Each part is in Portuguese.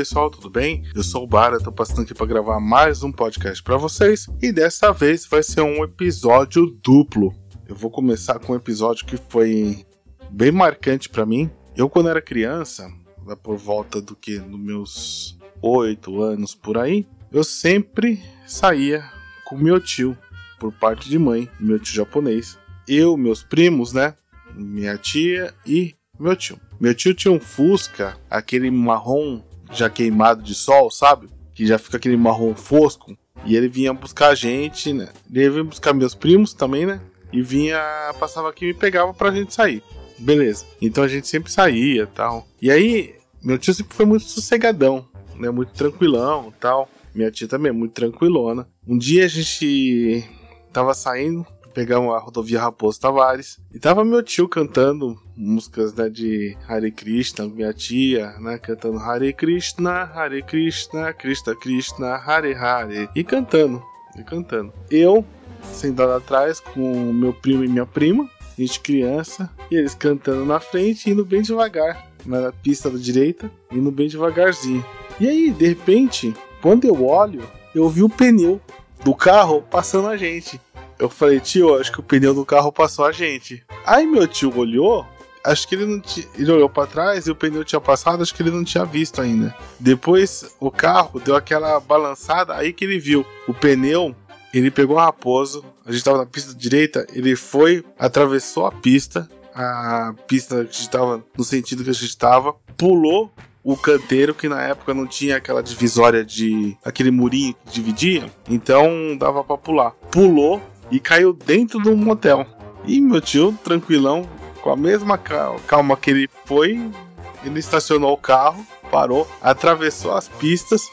pessoal, tudo bem? Eu sou o Bara, tô passando aqui para gravar mais um podcast para vocês e dessa vez vai ser um episódio duplo. Eu vou começar com um episódio que foi bem marcante para mim. Eu quando era criança, lá por volta do que nos meus oito anos por aí, eu sempre saía com meu tio por parte de mãe, meu tio japonês. Eu, meus primos, né? Minha tia e meu tio. Meu tio tinha um Fusca, aquele marrom já queimado de sol, sabe? Que já fica aquele marrom fosco. E ele vinha buscar a gente, né? Ele vinha buscar meus primos também, né? E vinha, passava aqui e me pegava pra gente sair. Beleza. Então a gente sempre saía tal. E aí, meu tio sempre foi muito sossegadão, né? Muito tranquilão tal. Minha tia também, muito tranquilona. Um dia a gente tava saindo, pegamos a rodovia Raposo Tavares e tava meu tio cantando músicas né, de Hare Krishna, minha tia, né, cantando Hare Krishna, Hare Krishna, Krishna Krishna, Hare Hare e cantando, e cantando. Eu sentado atrás com meu primo e minha prima, gente criança, e eles cantando na frente, indo bem devagar, na pista da direita, indo bem devagarzinho. E aí, de repente, quando eu olho, eu vi o pneu do carro passando a gente. Eu falei, tio, acho que o pneu do carro passou a gente. Aí meu tio olhou, acho que ele não tinha. Ele olhou para trás e o pneu tinha passado, acho que ele não tinha visto ainda. Depois o carro deu aquela balançada, aí que ele viu o pneu. Ele pegou a raposo, a gente tava na pista direita, ele foi, atravessou a pista, a pista que estava no sentido que a gente estava, pulou o canteiro que na época não tinha aquela divisória de aquele murinho que dividia, então dava para pular. Pulou e caiu dentro de um motel. E meu tio, tranquilão, com a mesma calma que ele foi, ele estacionou o carro, parou, atravessou as pistas,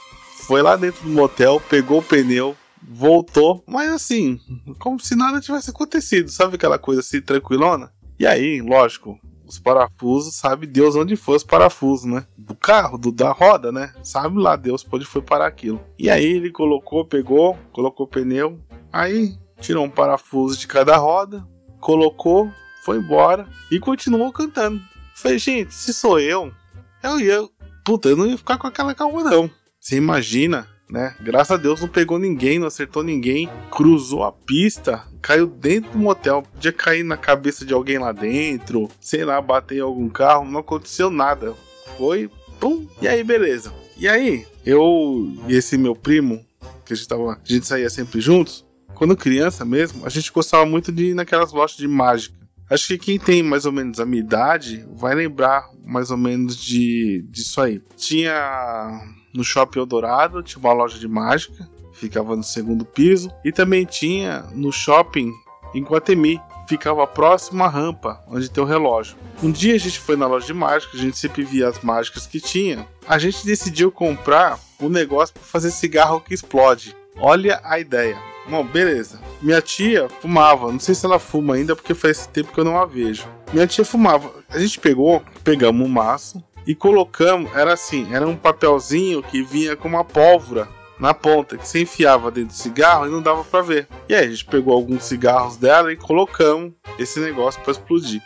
foi lá dentro do motel, pegou o pneu, voltou, mas assim, como se nada tivesse acontecido, sabe aquela coisa assim, tranquilona? E aí, lógico, os parafusos, sabe Deus onde foi os parafusos, né? Do carro, do, da roda, né? Sabe lá Deus onde foi parar aquilo. E aí ele colocou, pegou, colocou o pneu, aí tirou um parafuso de cada roda, colocou, foi embora e continuou cantando. Falei, gente, se sou eu, eu ia. Puta, eu não ia ficar com aquela calma, não. Você imagina, né? Graças a Deus não pegou ninguém, não acertou ninguém, cruzou a pista, caiu dentro do motel. Podia cair na cabeça de alguém lá dentro, sei lá, bater em algum carro, não aconteceu nada. Foi, pum, e aí, beleza. E aí, eu e esse meu primo, que a gente, tava, a gente saía sempre juntos, quando criança mesmo, a gente gostava muito de ir naquelas lojas de mágica. Acho que quem tem mais ou menos a minha idade vai lembrar mais ou menos de disso aí. Tinha no Shopping Eldorado, tinha uma loja de mágica, ficava no segundo piso, e também tinha no shopping em Guatemi, ficava próximo à rampa onde tem o relógio. Um dia a gente foi na loja de mágica, a gente sempre via as mágicas que tinha. A gente decidiu comprar um negócio para fazer cigarro que explode. Olha a ideia. Bom, beleza. Minha tia fumava. Não sei se ela fuma ainda, porque faz tempo que eu não a vejo. Minha tia fumava. A gente pegou, pegamos um maço e colocamos. Era assim: era um papelzinho que vinha com uma pólvora na ponta, que se enfiava dentro do cigarro e não dava para ver. E aí a gente pegou alguns cigarros dela e colocamos esse negócio para explodir.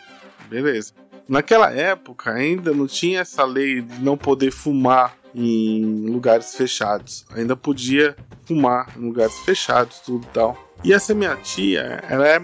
Beleza. Naquela época ainda não tinha essa lei de não poder fumar em lugares fechados. Ainda podia fumar em lugares fechados, tudo tal. E essa minha tia, ela, é,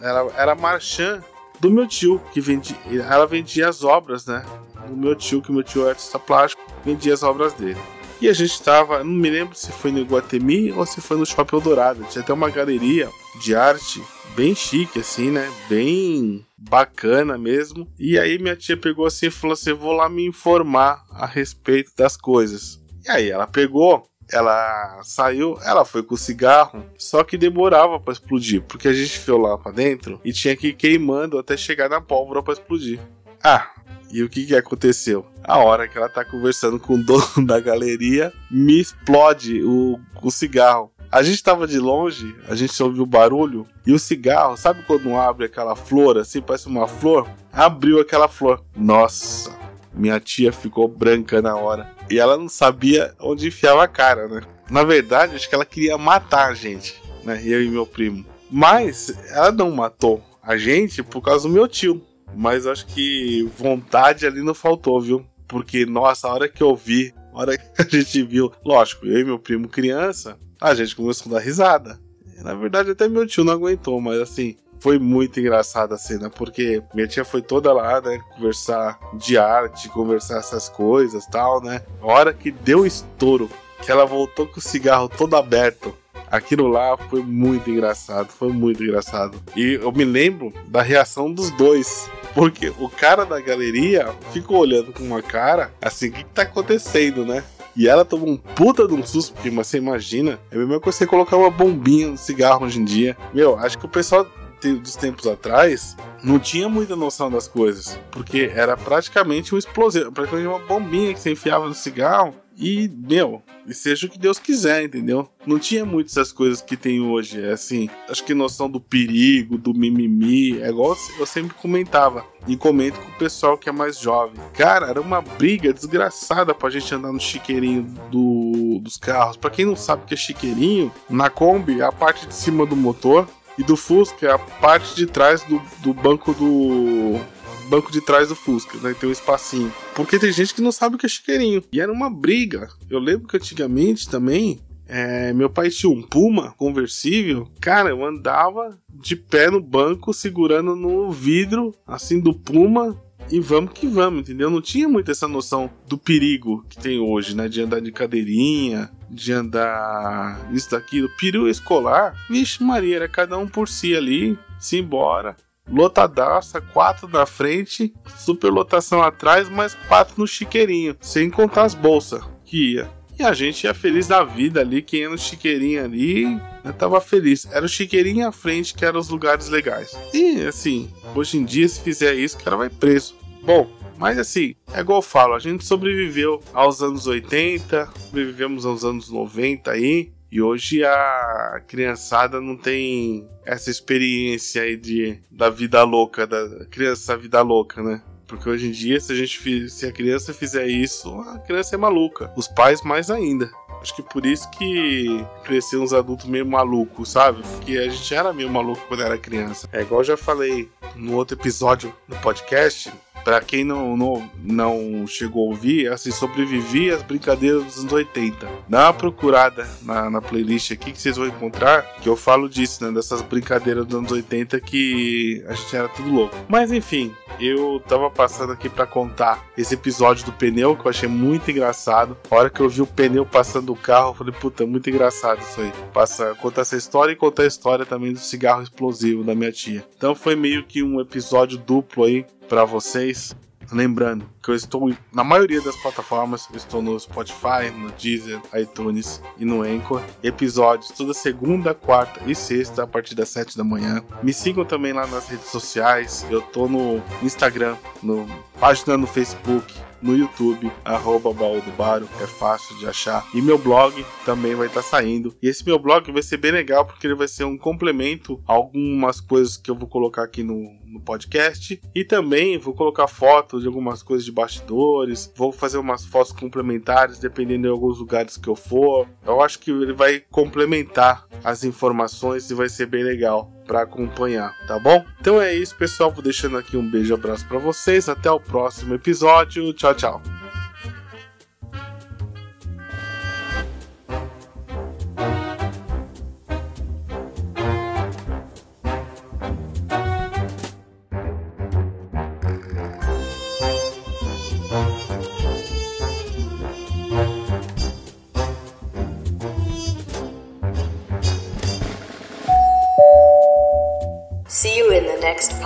ela era marchã do meu tio, que vendia, ela vendia as obras, né? Do meu tio, que meu tio é artista plástico, vendia as obras dele. E a gente estava, não me lembro se foi no Iguatemi ou se foi no Shopping Eldorado. Tinha até uma galeria de arte bem chique, assim, né? Bem bacana mesmo. E aí minha tia pegou assim e falou assim: vou lá me informar a respeito das coisas. E aí ela pegou, ela saiu, ela foi com o cigarro, só que demorava para explodir, porque a gente foi lá para dentro e tinha que ir queimando até chegar na pólvora para explodir. Ah, e o que que aconteceu? A hora que ela tá conversando com o dono da galeria, me explode o, o cigarro. A gente tava de longe, a gente ouviu o barulho e o cigarro, sabe quando abre aquela flor assim, parece uma flor? Abriu aquela flor. Nossa, minha tia ficou branca na hora. E ela não sabia onde enfiava a cara, né? Na verdade, acho que ela queria matar a gente, né? Eu e meu primo. Mas ela não matou a gente por causa do meu tio. Mas acho que vontade ali não faltou, viu? Porque, nossa, a hora que eu vi A hora que a gente viu, lógico, eu e meu primo criança, a gente começou a dar risada. Na verdade, até meu tio não aguentou, mas assim, foi muito engraçada a cena, porque minha tia foi toda lá, né, conversar de arte, conversar essas coisas tal, né. A hora que deu estouro, que ela voltou com o cigarro todo aberto, aquilo lá foi muito engraçado, foi muito engraçado. E eu me lembro da reação dos dois. Porque o cara da galeria ficou olhando com uma cara assim, o que, que tá acontecendo, né? E ela tomou um puta de um susto, porque você imagina, é mesma coisa você colocar uma bombinha no cigarro hoje em dia. Meu, acho que o pessoal dos tempos atrás não tinha muita noção das coisas, porque era praticamente um explosivo, praticamente uma bombinha que você enfiava no cigarro e, meu, e seja o que Deus quiser, entendeu? Não tinha muitas essas coisas que tem hoje. É assim, acho que noção do perigo, do mimimi, é igual eu sempre comentava. E comento com o pessoal que é mais jovem. Cara, era uma briga desgraçada pra gente andar no chiqueirinho do, dos carros. Pra quem não sabe o que é chiqueirinho, na Kombi, a parte de cima do motor e do Fusca é a parte de trás do, do banco do banco de trás do Fusca, né? Tem um espacinho. Porque tem gente que não sabe o que é chiqueirinho. E era uma briga. Eu lembro que antigamente também. É, meu pai tinha um Puma conversível. Cara, eu andava de pé no banco, segurando no vidro, assim, do Puma, e vamos que vamos, entendeu? Não tinha muito essa noção do perigo que tem hoje, né? De andar de cadeirinha, de andar isso daquilo. Peru escolar, vixe Maria, era cada um por si ali, se embora. Lotadaça, quatro na frente, superlotação atrás, mais quatro no chiqueirinho, sem contar as bolsas que ia. E a gente ia feliz da vida ali, quem ia no chiqueirinho ali, né, tava feliz. Era o chiqueirinho à frente que eram os lugares legais. E assim, hoje em dia, se fizer isso, o cara vai preso. Bom, mas assim, é igual eu falo, a gente sobreviveu aos anos 80, sobrevivemos aos anos 90 aí, e hoje a criançada não tem essa experiência aí de, da vida louca, da criança vida louca, né? Porque hoje em dia, se a gente se a criança fizer isso, a criança é maluca. Os pais mais ainda. Acho que por isso que cresceram uns adultos meio malucos, sabe? Porque a gente era meio maluco quando era criança. É igual eu já falei no outro episódio do podcast, para quem não, não, não chegou a ouvir, assim, sobrevivi às brincadeiras dos anos 80. Dá uma procurada na, na playlist aqui que vocês vão encontrar, que eu falo disso, né? Dessas brincadeiras dos anos 80 que a gente era tudo louco. Mas enfim, eu tava passando aqui para contar esse episódio do pneu que eu achei muito engraçado. A hora que eu vi o pneu passando o carro, eu falei, puta, muito engraçado isso aí. Passa, contar essa história e contar a história também do cigarro explosivo da minha tia. Então foi meio que um episódio duplo aí para vocês. Lembrando que eu estou na maioria das plataformas, eu estou no Spotify, no Deezer, iTunes e no Anchor. Episódios toda segunda, quarta e sexta a partir das 7 da manhã. Me sigam também lá nas redes sociais. Eu estou no Instagram, no página no Facebook, no YouTube, arroba Baú do Baro, é fácil de achar. E meu blog também vai estar tá saindo. E esse meu blog vai ser bem legal porque ele vai ser um complemento a algumas coisas que eu vou colocar aqui no, no podcast. E também vou colocar fotos de algumas coisas de bastidores, vou fazer umas fotos complementares dependendo de alguns lugares que eu for. Eu acho que ele vai complementar as informações e vai ser bem legal para acompanhar, tá bom? Então é isso, pessoal. Vou deixando aqui um beijo e abraço para vocês. Até o próximo episódio. Tchau, tchau.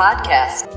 Podcast.